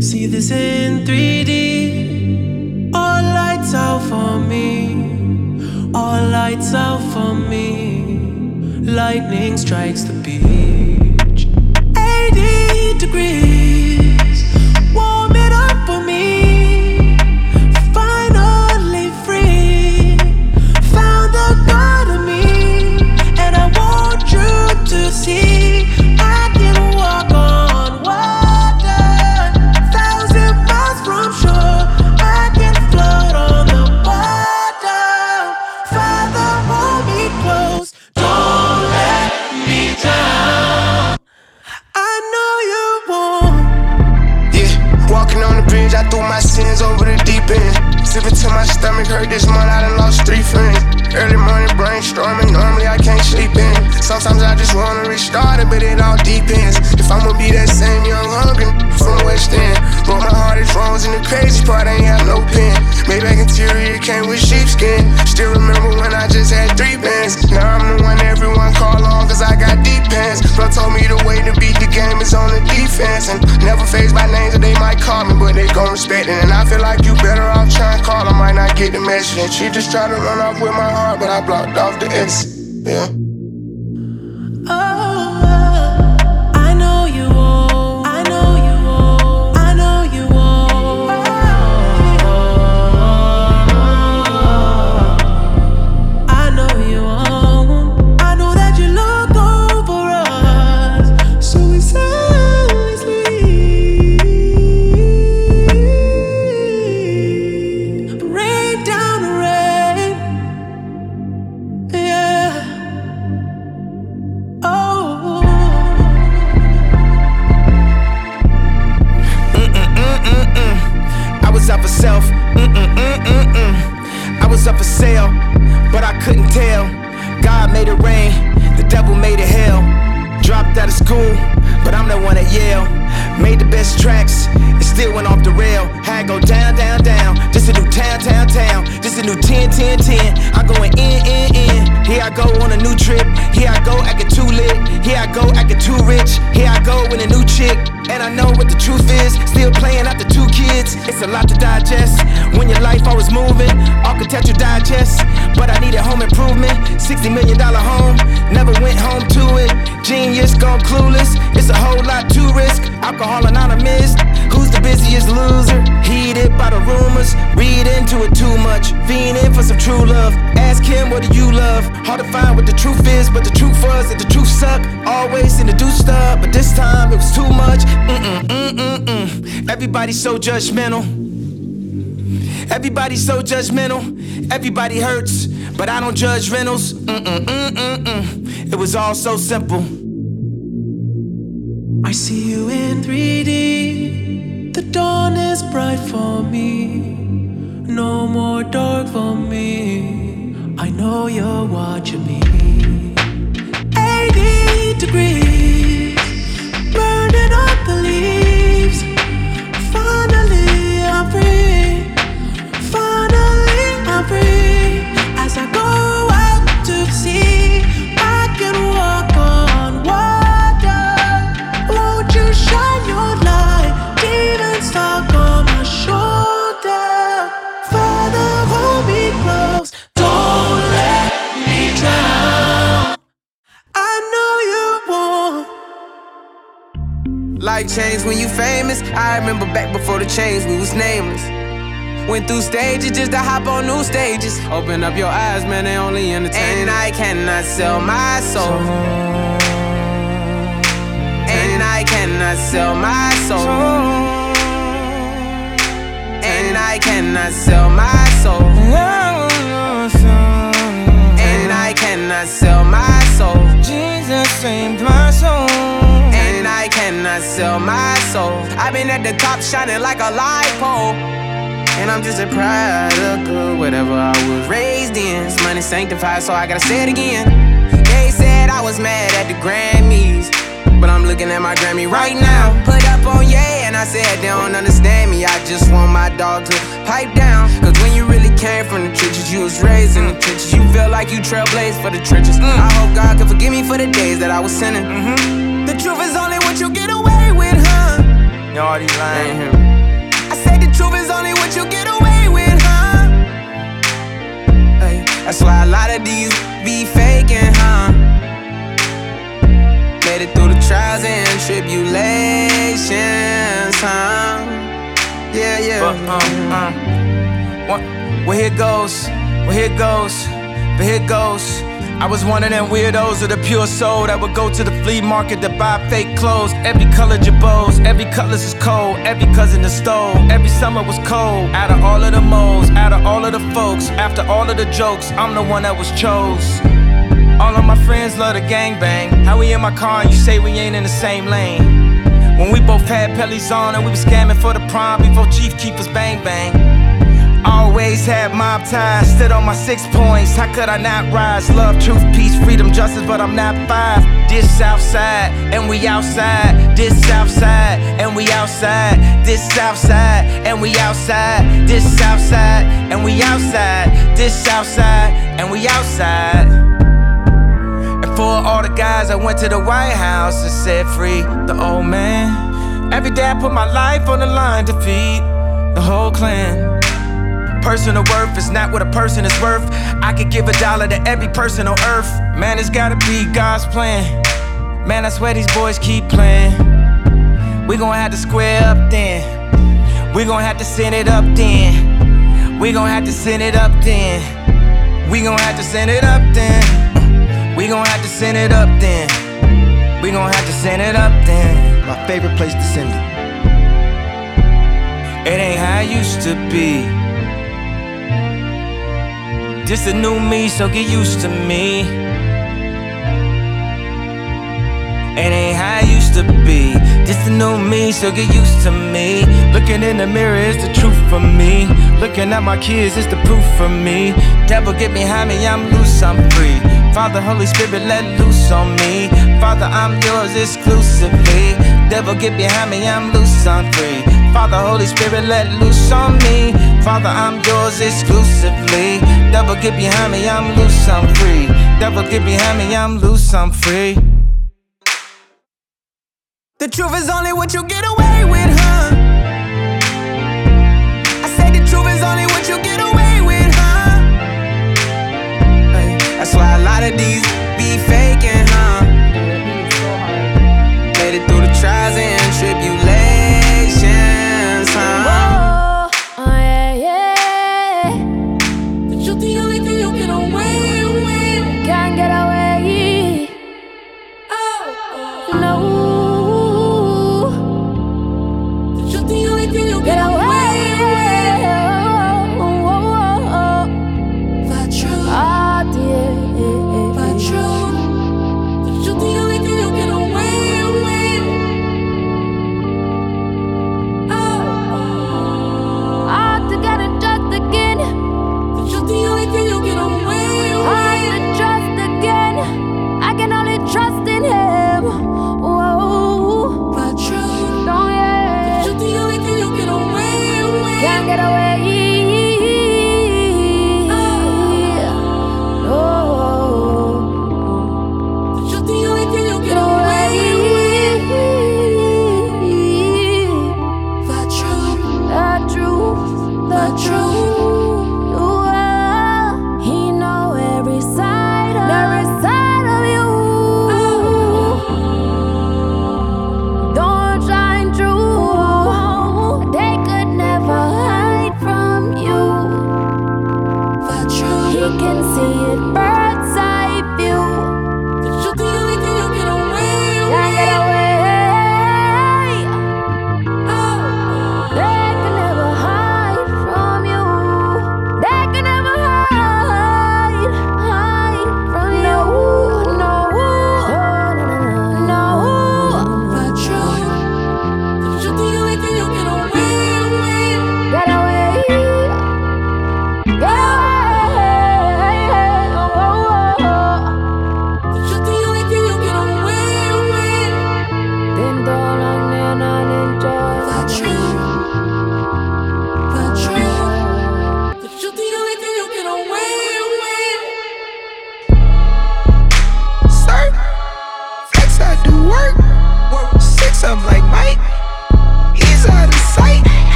See this in 3D. All lights out for me. All lights out for me. Lightning strikes the beach. 80 degrees. It, but it all depends. If I'ma be that same young hungry from West End. Broke my heart, it froze, and the crazy part I ain't have no pen. Maybach interior came with sheepskin. Still remember when I just had three bands. Now I'm the one everyone call on, cause I got deep pants. Bro told me the way to beat the game is on the defense. And never phased by names that they might call me, but they gon' respect it. And I feel like you better off trying to call, I might not get the message. And she just tried to run off with my heart, but I blocked off the exit. Yeah. Sale, but I couldn't tell. God made it rain, the devil made it hell. Dropped out of school, but I'm the one at Yale. Made the best tracks, it still went off the rail. Had go down, down, down. This a new town, town, town. This a new 10, 10, 10. I'm going in, in, in. Here I go on a new trip. Here I go acting too lit. Here I go acting too rich. Here I go with a new chick. And I know what the truth is. Still playing out the two kids. It's a lot to digest. When your life always moving, Architectural Digest. But I needed home improvement. $60 million home. Never went home to it. Genius gone clueless. It's a whole lot to risk. Alcohol anonymous. Rumors. Read into it too much. Fiending for some true love. Ask him what do you love? Hard to find what the truth is, but the truth was that the truth suck. Always seem to do stuff, but this time it was too much. Mm-mm, mm-mm, mm. Everybody's so judgmental. Everybody's so judgmental. Everybody hurts, but I don't judge rentals. Mm-mm, mm-mm, mm. It was all so simple. I see you in 3D. The dawn is bright for me. No more dark for me. I know you're watching me. 80 degrees. Burning up Life changed when you famous. I remember back before the change, we was nameless. Went through stages just to hop on new stages. Open up your eyes, man, they only entertain. And I cannot sell my soul. And I cannot sell my soul. And I cannot sell my soul. And I cannot sell my soul. Jesus saved my soul. I cannot sell my soul. I've been at the top shining like a light pole. And I'm just a product of whatever I was raised in. This money sanctified, so I gotta say it again. They said I was mad at the Grammys. But I'm looking at my Grammy right now. Put up on yeah, and I said they don't understand me. I just want my dog to pipe down. Cause when you really came from the trenches, you was raised in the trenches. You feel like you trailblazed for the trenches. Mm. I hope God can forgive me for the days that I was sinning. Mm-hmm the truth is only what you get away with, huh? You already lying him. I said the truth is only what you get away with, huh? Hey, that's why a lot of these be faking, huh? Made it through the trials and tribulations, huh? Yeah, yeah. But, uh, uh. Well, here goes, well, here goes, but here goes. I was one of them weirdos of the pure soul that would go to the flea market to buy fake clothes. Every color jabos, every colors is cold, every cousin is stole. Every summer was cold. Out of all of the moles, out of all of the folks, after all of the jokes, I'm the one that was chose. All of my friends love the gangbang. How we in my car and you say we ain't in the same lane? When we both had pellies on and we was scamming for the prime before Chief Keef's bang bang. Always had mob ties, stood on my six points. How could I not rise? Love, truth, peace, freedom, justice, but I'm not five. This Southside, and we outside. This Southside, and we outside. This Southside, and we outside. This Southside, and we outside. This Southside, and we outside. And for all the guys I went to the White House and said free the old man. Every day I put my life on the line to feed the whole clan. Personal worth is not what a person is worth. I could give a dollar to every person on earth. Man, it's gotta be God's plan. Man, I swear these boys keep playing. We gon' have to square up then. We gon' have to send it up then. We gon' have to send it up then. We gon' have to send it up then. We gon' have to send it up then. We gon' have to send it up then. My favorite place to send it. It ain't how it used to be. Just a new me, so get used to me. It ain't how it used to be. Just a new me, so get used to me. Looking in the mirror is the truth for me. Looking at my kids is the proof for me. Devil get behind me, I'm loose, I'm free. Father, Holy Spirit, let loose on me. Father, I'm yours exclusively. Devil get behind me, I'm loose, I'm free. Father, Holy Spirit, let loose on me. Father, I'm yours exclusively. Devil get behind me, I'm loose, I'm free. Devil get behind me, I'm loose, I'm free. The truth is only what you get away with, huh? I say the truth is only what you get away with, huh? That's why a lot of these be faking,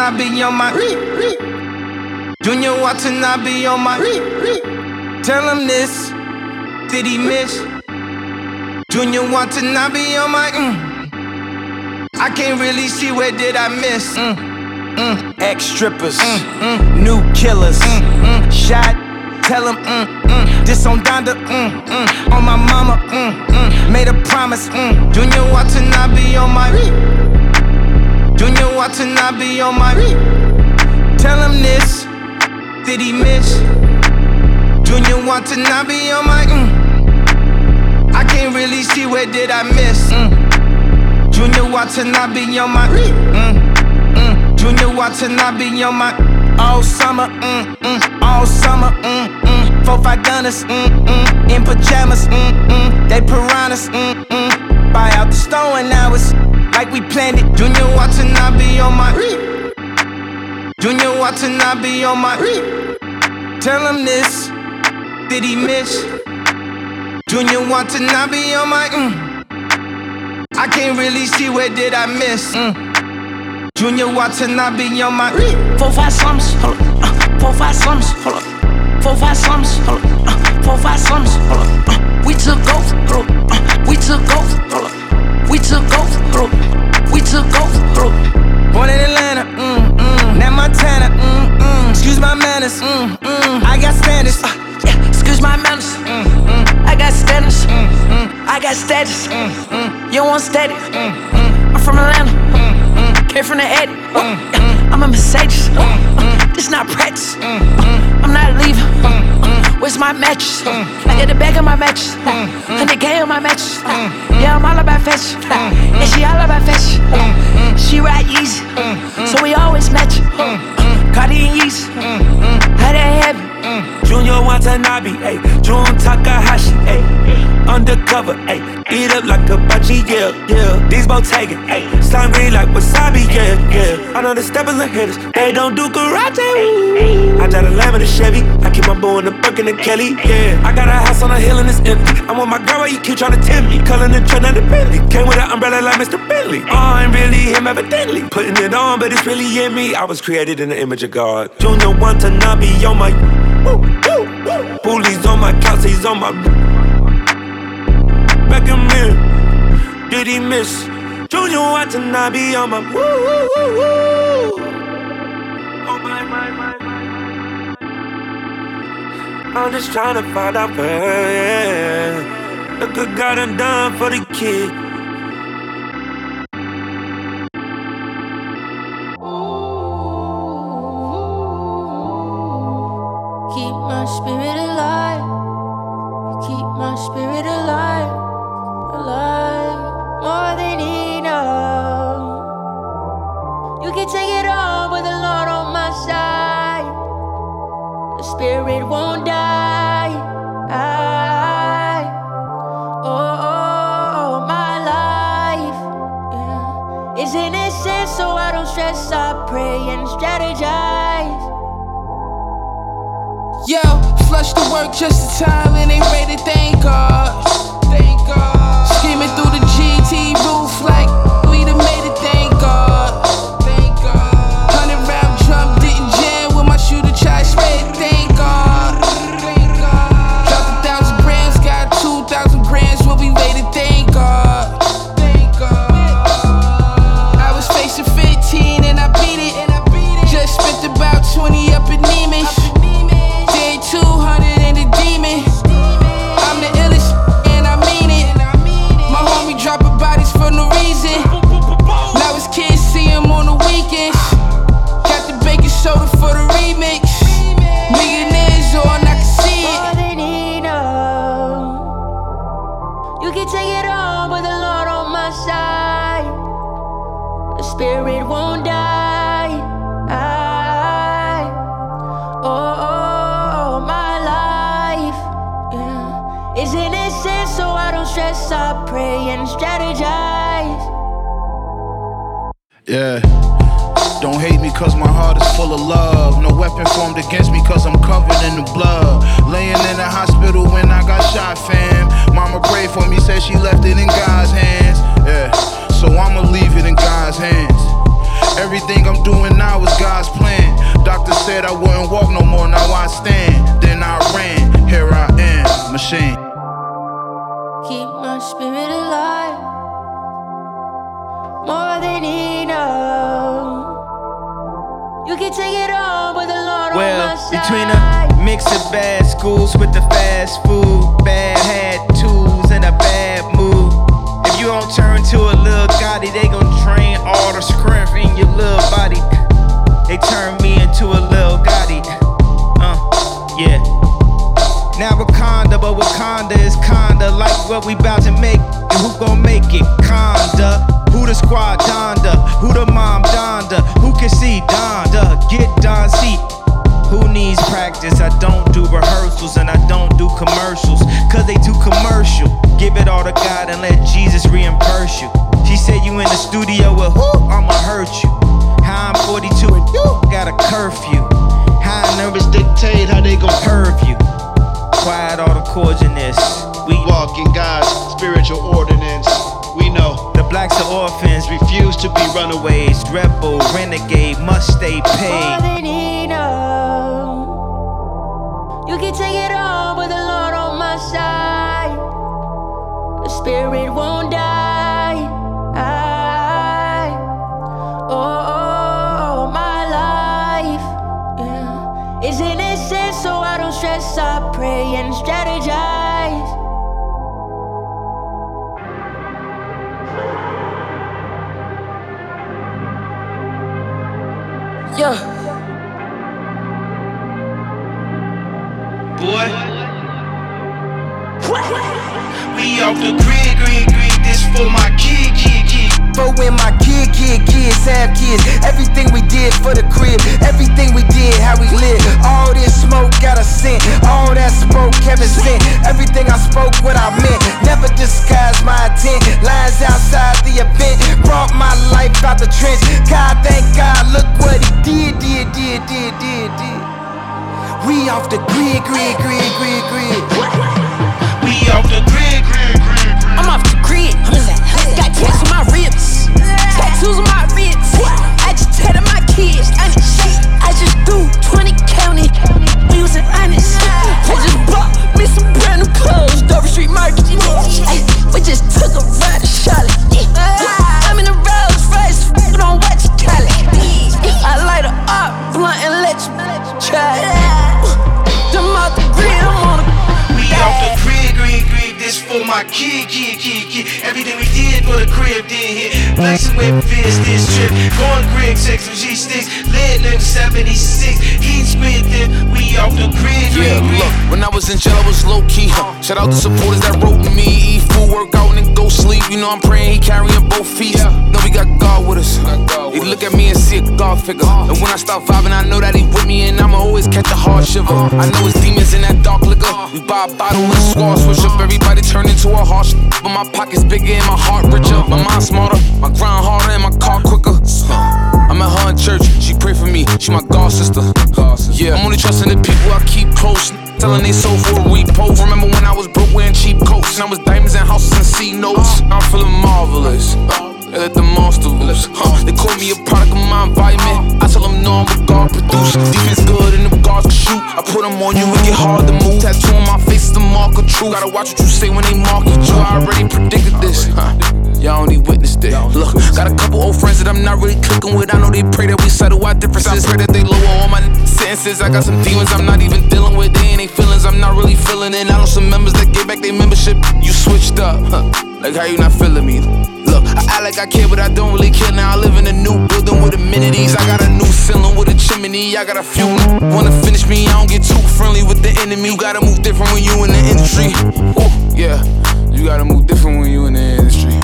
Junya Watanabe on my. Junya Watanabe on my. Tell him this. Did he miss? Junya Watanabe on my. Mm. I can't really see where did I miss. Mm. Mm. Ex strippers, mm. Mm. new killers, mm. Mm. shot. Tell him, mm. Mm. this on Donda, mm. Mm. on my mama, mm. Mm. made a promise. Mm. Junior watching I be on my. Junya Watanabe on my. Tell him this. Did he miss? Junya Watanabe on my. Mm. I can't really see where did I miss. Mm. Junya Watanabe on my. Mm. Mm. Junya Watanabe on my. All summer, mm, mm, all summer, mm, mm. Four five gunners, mm, mm, in pajamas, mm, mm. They piranhas, mm, mm. Buy out the store and now it's like we planned it. Junya Watanabe on my. Junya Watanabe on my. Tell him this. Did he miss? Junya Watanabe on my. Mm. I can't really see where did I miss. Mm. Junya Watanabe on my. Four five slums, hold up. Uh, four five slums, hold up. Four five slums, hold up. Uh, four five slums, hold up. Uh, we took off, hold up. Uh, we took off, hold up. We took up. We took up. Born in Atlanta, mm, mm. Now Montana, mm, mm. Excuse my manners, mm, mm. I got standards. Uh, yeah, excuse my manners. Mm, mm, I got standards. mm, mm, I got status. mm, mm, You want static. mm, mm, I'm from Atlanta. mm, mm. Came from the Eddie. Mm, mm. I'm a Mercedes. mm. This not practice. Mm, mm, I'm not leaving. mm, mm. Where's my mattress? Mm, I got the bag of my mattress. Hundred K on my mattress. Mm, mm. Yeah, I'm all about fashion. Mm, and she all about fashion. She ride easy, Watanabe, ayy. Jun Takahashi, ayy. Undercover, ayy. Eat up like a bachi, yeah, yeah. These Bottega, ayy. Slime green like wasabi, yeah, yeah. I know the steppers and hitters, they don't do karate. I drive a lamb in a Chevy. I keep my boy in the Burke and Kelly, yeah. I got a house on a hill and it's empty. I'm with my girl, why you keep trying to tempt me? Culling the trend of the Bentley. Came with an umbrella like Mr. Bentley. Oh, I ain't really him evidently. Putting it on, but it's really in me. I was created in the image of God. Junya Watanabe on my. Woo. Bullies on my couch, he's on my. Back in mirror, did he miss? Junior to not be on my. Woo, woo, woo, woo. Oh my, my, my, my. I'm just trying to find out where. Yeah. A good God done done for the kid. Stress. I pray and strategize. Yo, flush the work just in time and ain't ready to thank God. Thank God. Screaming through the GT roof Yeah. Don't hate me cause my heart is full of love. No weapon formed against me cause I'm covered in the blood. Laying in the hospital when I got shot, fam. Mama prayed for me, said she left it in God's hands. Yeah. So I'ma leave it in God's hands. Everything I'm doing now is God's plan. Doctor said I wouldn't walk no more, now I stand. Then I ran, here I am, machine. Keep my spirit alive. More than enough. You can take it all, but the Lord on my Well, side. between a mix of bad schools with the fast food, bad hat tools, and a bad mood. If you don't turn to a little Gotti, they gon' drain all the strength in your little body. They turn me into a little Gotti. Uh, yeah. Now Wakanda, but Wakanda is kinda like what we bout to make. And who gon' make it? Conda. Who the squad Donda? Who the mom Donda? Who can see Donda? Get Don C. Who needs practice? I don't do rehearsals and I don't do commercials. Cause they too commercial. Give it all to God and let Jesus reimburse you. She said you in the studio with who? I'ma hurt you. How I'm 42 and you got a curfew. How nervous dictate how they gon' curve you. Quiet all the chords in this. We walk in God's spiritual ordinance. We know blacks are orphans, refuse to be runaways, rebel, renegade, must stay paid. Paid. than enough. You can take it all, but the Lord on my side. The spirit won't die. Yeah. boy. We off the grid, grid, grid. This for my kid, kid, kid. For when my kid kid, kids have kids. Everything we did for the crib, everything we did, how we live. All this smoke got a scent, all that smoke Kevin sent. Everything I spoke, what I meant. Never disguise my intent. Lines outside the event brought my life out the trench. God, thank God, look what he did, did, did, did, did, did. We off the grid, grid, grid, grid, grid. We off the grid, grid, on my just tatted my I was low key. Huh? Shout out to supporters that wrote me. Eat food, work out, and then go sleep. You know I'm praying he carrying both feet. Know we got God with us. He look at me and see a God figure. And when I start vibing, I know that he with me, and I'ma always catch a hard shiver. I know it's demons in that dark liquor. We buy a bottle and squad switch up. Everybody turn into a harsh. But my pockets bigger and my heart richer. My mind smarter, my grind harder, and my car quicker. I'm at her in church, she pray for me, she my god sister. Yeah, I'm only trusting the people I keep close. Telling they soul for a repo. Remember when I was broke wearing cheap coats and I was diamonds and houses and C notes. Uh. I'm feeling marvelous. They let the monster loose. Huh. They call me a product of my environment. I tell them no, I'm a God produce. Defense good and the guards can shoot. I put them on you and get hard to move. Tattoo on my face is the mark of truth. Gotta watch what you say when they market you. I already predicted old friends that I'm not really clicking with. I know they pray that we settle our differences. I Pray that they lower all my sentences. I got some demons I'm not even dealing with. They ain't feelings I'm not really feeling it. I know some members that get back their membership. You switched up. Huh. Like how you not feeling me? Look, I act like I care, but I don't really care. Now I live in a new building with amenities. I got a new ceiling with a chimney. I got a few wanna finish me. I don't get too friendly with the enemy. You gotta move different when you in the industry. Ooh, yeah, you gotta move different when you in the industry.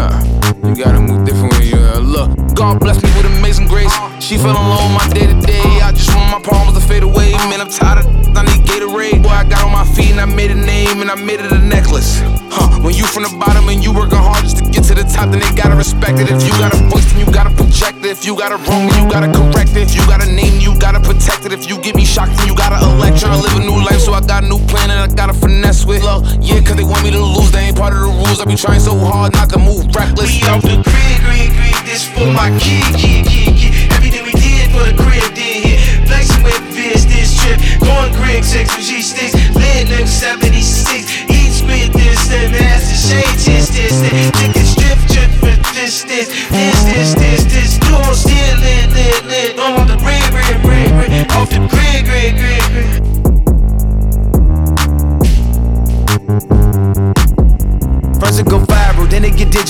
Uh, you gotta move different when you uh, look. God bless me with amazing grace. She fell alone my day to day. I just want my problems to fade away. Man, I'm tired of I need Gatorade. Boy, I got on my feet and I made a name and I made it a necklace. Huh, when you from the bottom and you working hard just to get to the top, then they gotta respect it. If you got a voice, then you gotta project it. If you got a wrong, then you gotta correct it. If you got a name, you gotta protect it. If you get me shocked, then you gotta elect. I live a new life, so I got a new plan and I gotta finesse with. Look, yeah, cause they want me to lose, they ain't part of the rules. I be trying so hard not to move reckless. We off the grid, grid, grid. This for my kid, kid. Everything we did for the crib did hit. Flexing with this trip. Going sticks. Limb 76. Eat squid this, then shade, this, this, this. This, this. This, this, this, this. Lit, lit, lit. The grid, grid, grid. Off the grid, grid, grid.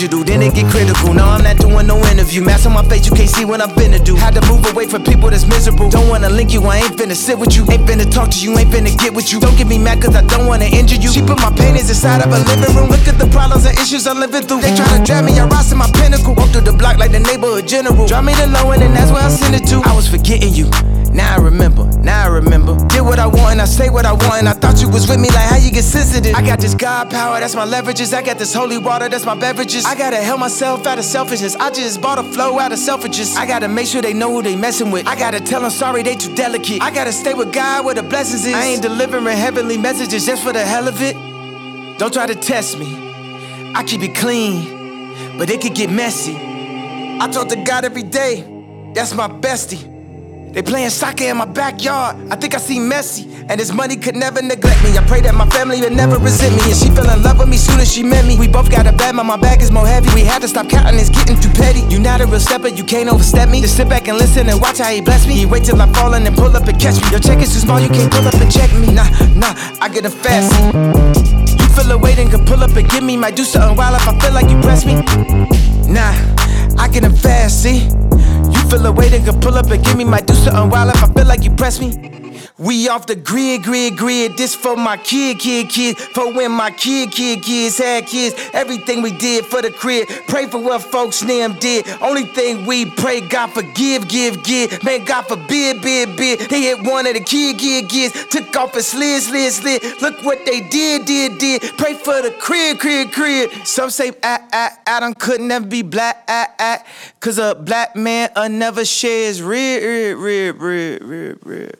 Then it get critical. No, I'm not doing no interview. Mask on my face, you can't see what I'm finna do. Had to move away from people that's miserable. Don't wanna link you, I ain't finna sit with you. Ain't finna talk to you, ain't finna get with you. Don't get me mad cause I don't wanna injure you. She put my paintings inside of a living room. Look at the problems and issues I'm living through. They tryna drag me, I rise to my pinnacle. Walk through the block like the neighborhood general. Drop me the low end and that's where I send it to. I was forgetting you. Now I remember, now I remember. Did what I want and I say what I want. And I thought you was with me, like how you get sensitive. I got this God power, that's my leverages. I got this holy water, that's my beverages. I gotta help myself out of selfishness. I just bought a flow out of selfishness. I gotta make sure they know who they messing with. I gotta tell them sorry, they too delicate. I gotta stay with God where the blessings is. I ain't delivering heavenly messages just for the hell of it. Don't try to test me. I keep it clean, but it could get messy. I talk to God every day, that's my bestie. They playing soccer in my backyard. I think I see Messi, and his money could never neglect me. I pray that my family would never resent me, and she fell in love with me soon as she met me. We both got a bad, but my bag is more heavy. We had to stop counting, it's getting too petty. You not a real stepper, you can't overstep me. Just sit back and listen and watch how he bless me. He wait till I fall and pull up and catch me. Your check is too small, you can't pull up and check me. Nah, nah, I get a fast. You feel a weight and can pull up and give me. Might do something wild if I feel like you press me. Nah, I get them fast, see. Feel a weight and can pull up and give me. my do something wild if I feel like you press me. We off the grid, grid, grid. This for my kid, kid, kid. For when my kid, kid, kids had kids. Everything we did for the crib. Pray for what folks them did. Only thing we pray, God forgive, give, give. Man, God forbid, bid, bid. They hit one of the kid, kid, kids. Took off a slid, slid, slid. Look what they did, did, did. Pray for the crib, crib, crib. Some say ah, ah, Adam could never be black, ah, ah. Cause a black man uh, never shares rib, rib, rib, rib, rib.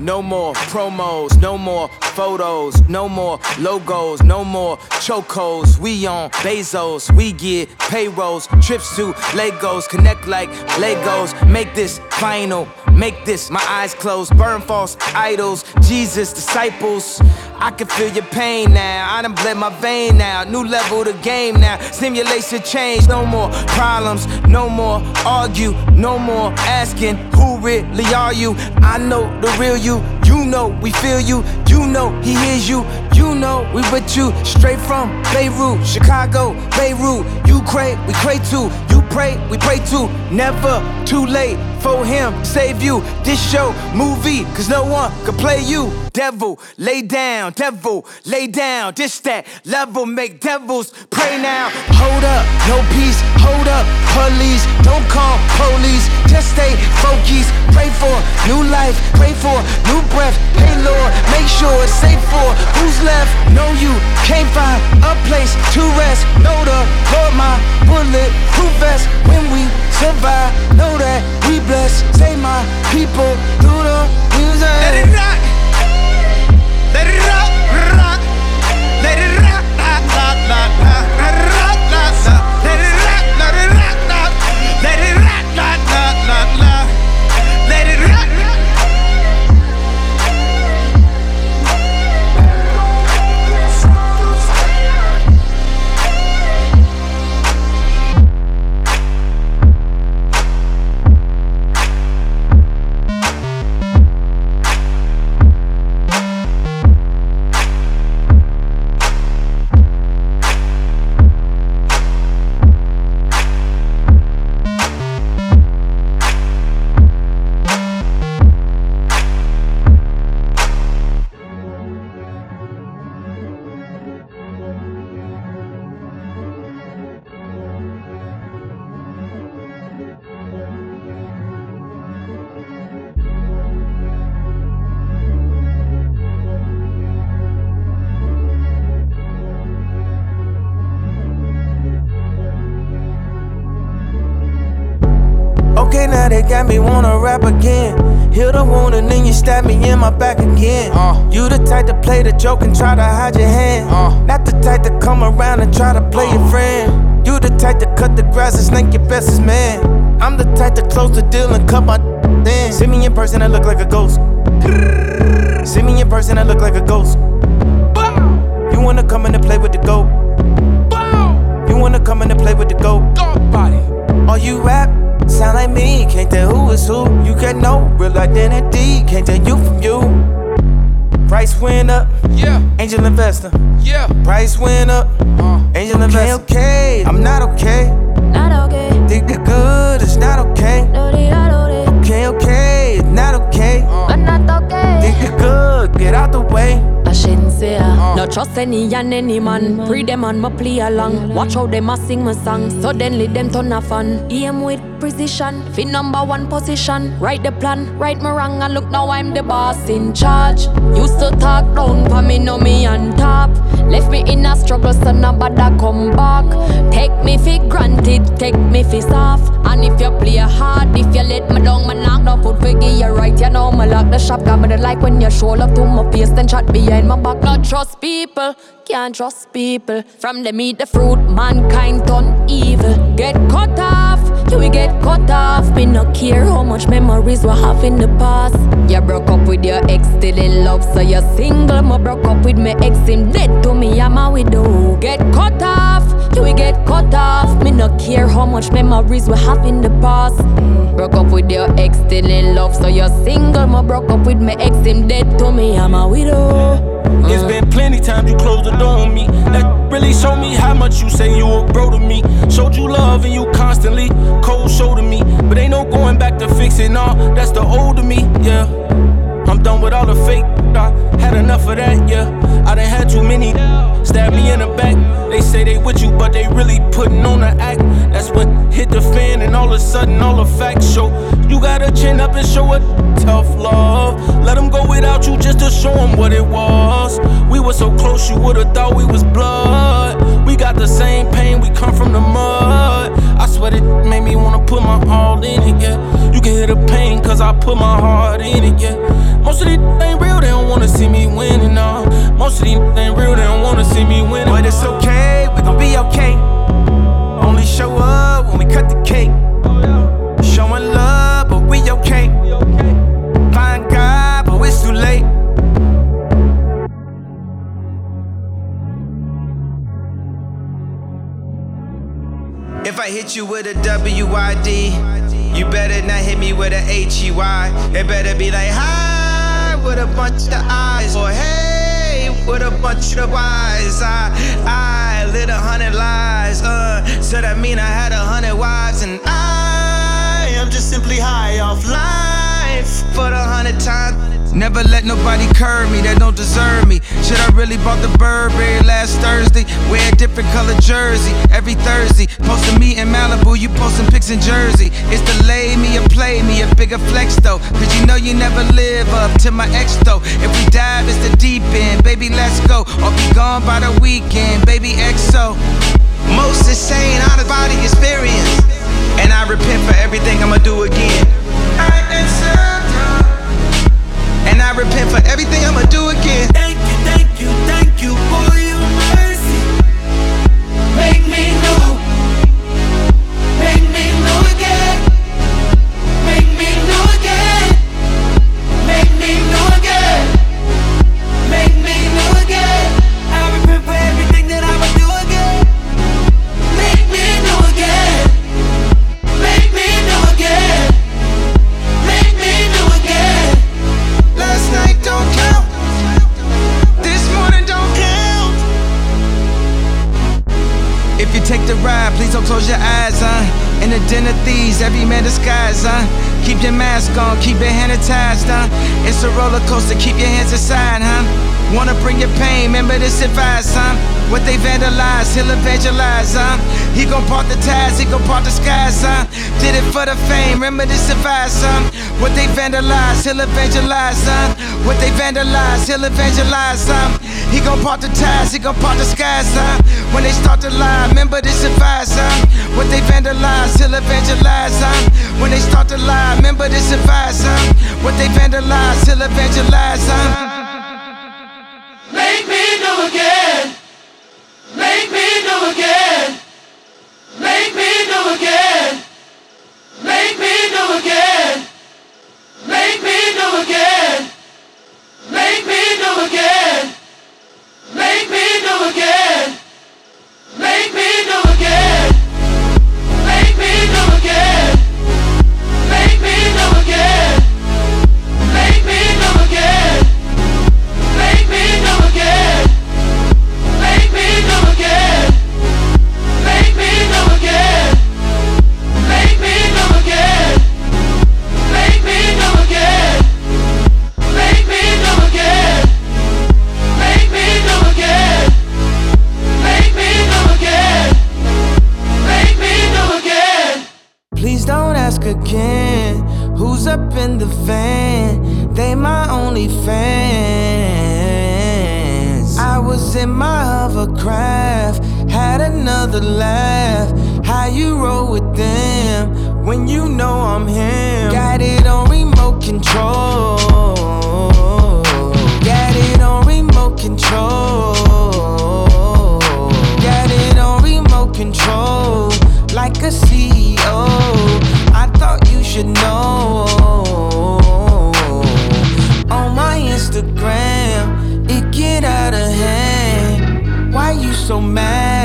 No more promos, no more photos, no more logos, no more chocos. We on Bezos, we get payrolls, trips to Legos, connect like Legos. Make this final, make this my eyes closed. Burn false idols, Jesus disciples. I can feel your pain now. I done bled my vein now. New level the game now. Simulation change. No more problems. No more argue. No more asking who really are you. I know the real you. You know we feel you. You know he hears you. You know we with you. Straight from Beirut, Chicago, Beirut. You pray, we pray too. You pray, we pray too. Never too late for him. Save you. This show, movie, cause no one could play you. Devil, lay down, devil, lay down. This that level, make devils pray now. Hold up, no peace, hold up, police. Don't call police, just stay focused. Pray for new life, pray for new breath. Hey Lord, make sure it's safe for who's left. Know you can't find a place to rest. Know the Lord, my bullet proof vest. When we survive, know that we blessed. Say my people through the music. Let it rock. Let it rock, wanna rap again. Heal the wound and then you stab me in my back again. Uh. You the type to play the joke and try to hide your hand. Uh. Not the type to come around and try to play your friend. You the type to cut the grass and snake your bestest man. I'm the type to close the deal and cut my then. See me in person, I look like a ghost. See me in person, I look like a ghost. You wanna come in and play with the goat? You wanna come in and play with the goat? Body. Are you rap sound like me, can't tell who is who. You get no real identity, can't tell you from you. Price went up, yeah. Angel investor, yeah. Price went up, uh. angel investor. Okay, okay, I'm not okay. Trust any and any man. Pre them and my play along. Watch how them a sing my song. Suddenly them turn a fan. Aim with precision. Fit number one position. Write the plan, right me wrong, and look now I'm the boss in charge. Used to talk down for me, know me on top. Left me in a struggle, so nobody come back. Take me for granted, take me for soft. And if you play hard, if you let me down, man knock down food figure you right. You know me lock the shop, got me the like when you show love to my face, then chat behind my back. Not trust people, can't trust people. From the meat, the fruit, mankind turn evil. Get cut off, you will get cut off. Me no care how much memories we have in the past. You broke up with your ex, still in love, so you're single. Me broke up with my ex, him dead to me, I'm a widow. Get cut off, you will get cut off. Me no care how much memories we have in the past. Broke up with your ex, still in love, so you're single. Me broke up with my ex, him dead to me, I'm a widow. It's been plenty times you closed the door on me. That really showed me how much you say you were bro to me. Showed you love and you constantly cold shoulder me. But ain't no going back to fixing all. That's the old of me, yeah. I'm done with all the fake. I had enough of that, yeah. I done had too many stab me in the back. They say they with you, but they really putting on the act. That's what hit the fan, and all of a sudden, all the facts show. You gotta chin up and show a tough love. Without you just to show them what it was. We were so close, you would've thought we was blood. We got the same pain, we come from the mud. I swear it made me wanna put my all in it, yeah. You can hear the pain, cause I put my heart in it, yeah. Most of these ain't real, they don't wanna see me winning, no. Most of these ain't real, they don't wanna see me winning. But it's okay, hit you with a WID, you better not hit me with a HEY. It better be like hi with a bunch of eyes, or hey with a bunch of eyes. I I lit a hundred lies, uh, so that mean I had a hundred wives, and I am just simply high off life for the hundred times. Never let nobody curb me that don't deserve me. Should I really bought the Burberry last Thursday? Wear a different color jersey every Thursday. Posting me in Malibu, you posting pics in Jersey. It's the lay me or play me, a bigger flex though. Cause you know you never live up to my ex though. If we dive, it's the deep end, baby, let's go. Or be gone by the weekend, baby, XO. Most insane out of body experience. And I repent for everything I'ma do again. And I repent for everything I'ma do again. Thank you, thank you, thank you for close your eyes, huh? In the den of thieves, every man disguised, huh? Keep your mask on, keep your hand attached, huh? It's a roller coaster, keep your hands aside, huh? Wanna bring your pain, remember this advice, huh? What they vandalize, he'll evangelize, huh? He gon' part the ties, he gon' part the skies, huh? Did it for the fame, remember this advice, huh? What they vandalize, he'll evangelize, huh? What they vandalize, he'll evangelize, huh? He gon' part the ties, he gon' part the skies, huh? When they start to lie, remember this advice, huh? What they vandalize, he'll evangelize, huh? When they start to lie, remember this advice, huh? What they vandalize, he'll evangelize, huh? Make me new again. Make me new again. Make me new again. Make me new again. Again. Again. Who's up in the van? They my only fans. I was in my hovercraft, had another laugh. How you roll with them? when you know I'm him. Got it on remote control. Got it on remote control. Got it on remote control. Like a CEO. Should know. On my Instagram, it get out of hand. Why you so mad?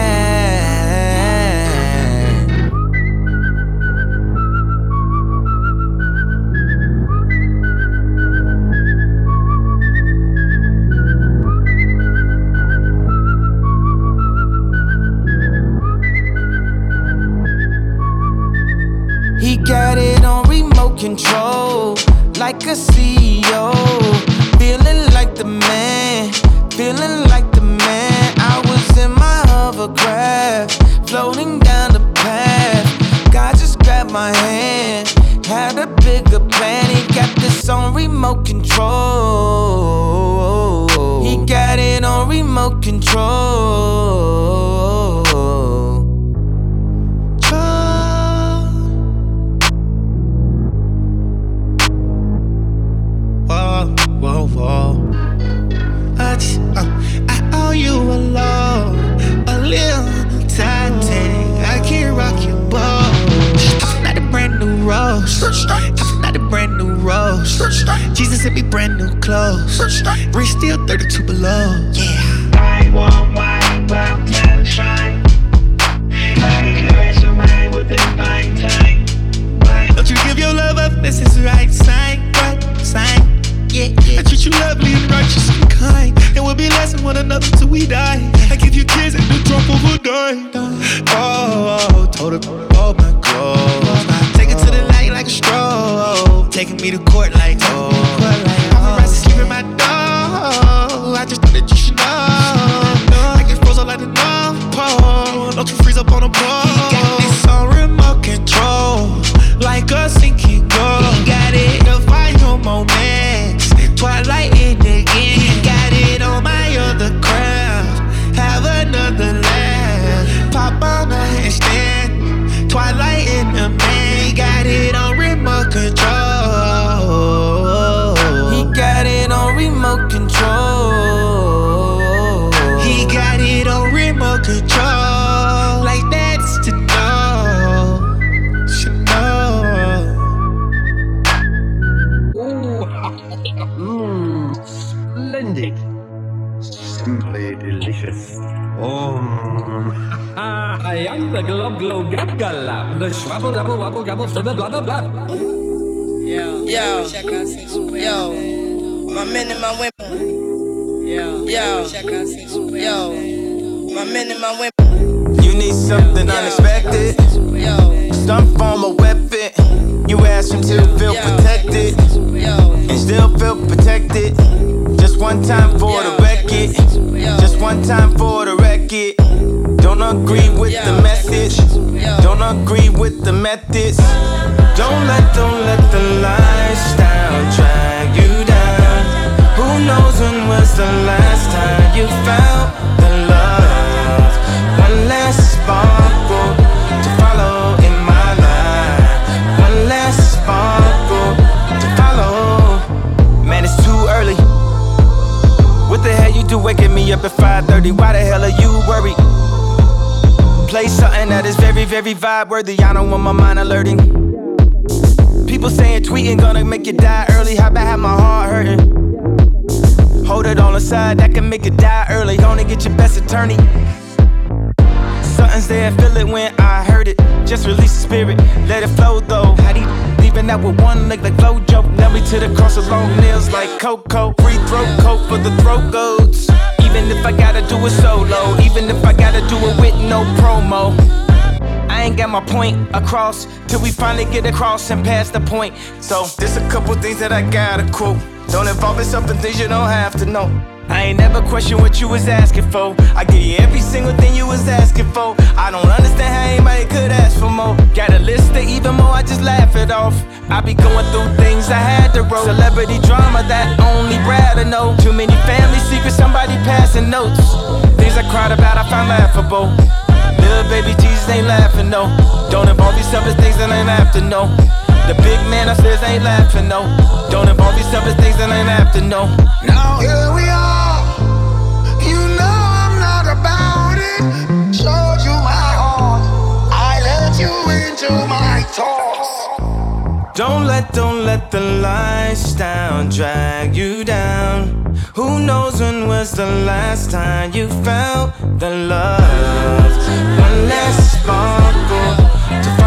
Sent me brand new clothes. We're still 32 below. Yeah. I want wine, but I'm shine. Don't you give your love up, this is right sign, right sign. Yeah, yeah. I treat you lovely and righteous and kind. And we'll be blessing one another till we die. I give you kids and the drunk over die. Oh, oh, told her, oh my clothes. Take it to the light like a stroll. Taking me to court like, glow glow gab the swabble dabble wabble gabble for the blah blah blah. Yo, yo, yo, my men and my women. Yo, yo, yo, my men and my women. You need something unexpected. Some form of weapon. You ask him to feel protected. And still feel protected. Just one time for the record. Just one time for the record. Don't agree with the message. Don't agree with the methods. Don't let, don't let the lifestyle drag you down. Who knows when was the last time you felt the love? One last sparkle to follow in my life. One last sparkle to follow. Man, it's too early. What the hell you do waking me up at 5:30? Why the hell are you worried? Play something that is very, very vibe worthy. I don't want my mind alerting. People saying tweeting gonna make you die early. How about have my heart hurting? Hold it on the side, that can make you die early. Gonna get your best attorney. Something's there, feel it when I heard it. Just release the spirit, let it flow though. How do you leaving out with one leg like Flojo? Now we to the cross with long nails like Coco. Free throat coat for the throat goats. Even if I gotta do it solo, even if I gotta do it with no promo. I ain't got my point across till we finally get across and past the point. So, there's a couple things that I gotta quote. Don't involve yourself in things you don't have to know. I ain't never question what you was asking for. I give you every single thing you was asking for. I don't understand how anybody could ask for more. Got a list of even more, I just laugh it off. I be going through things I had to roll. Celebrity drama that only Brad to know. Too many family secrets, somebody passing notes. Things I cried about, I found laughable. Little baby Jesus ain't laughing, no. Don't involve yourself in things that ain't after, no. The big man upstairs ain't laughing, no. Don't involve yourself in things that ain't after, no. Now here we are. Don't let, you into my thoughts. don't let the lifestyle drag you down. Who knows when was the last time you felt the love? One less sparkle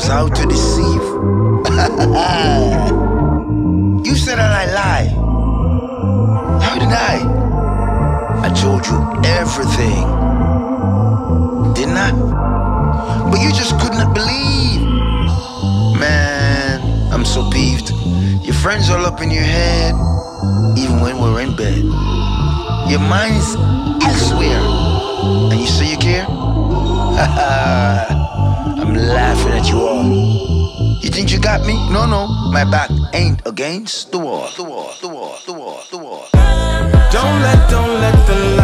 Was out to deceive. you said that I lie. How did I? I told you everything. Didn't I? But you just could not believe. Man, I'm so peeved. Your friends all up in your head, even when we're in bed. Your mind's elsewhere. Think you got me? No, no. My back ain't against the wall. The wall, the wall, the wall, the wall. Don't let, don't let the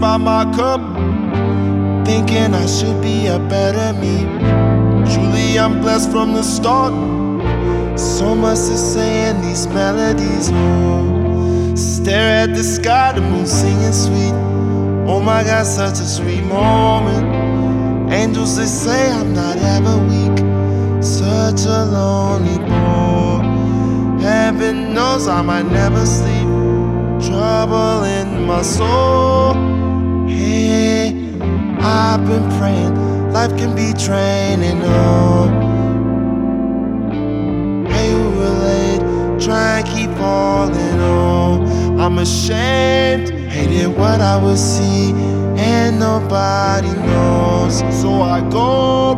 by my cup. Thinking I should be a better me. Truly, I'm blessed from the start. So much to say in these melodies. Oh, stare at the sky, the moon singing sweet. Oh my God, such a sweet moment. Angels, they say I'm not ever weak. Such a lonely boy. Heaven knows I might never sleep. Trouble in my soul. I've been praying. Life can be training. Oh, hey, who relate? Try and keep falling. Oh, I'm ashamed. Hated what I would see, and nobody knows. So I go.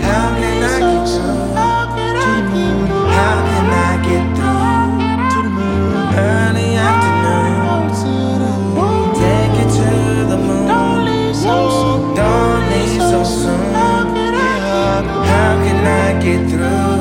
How can soon. How can I get through?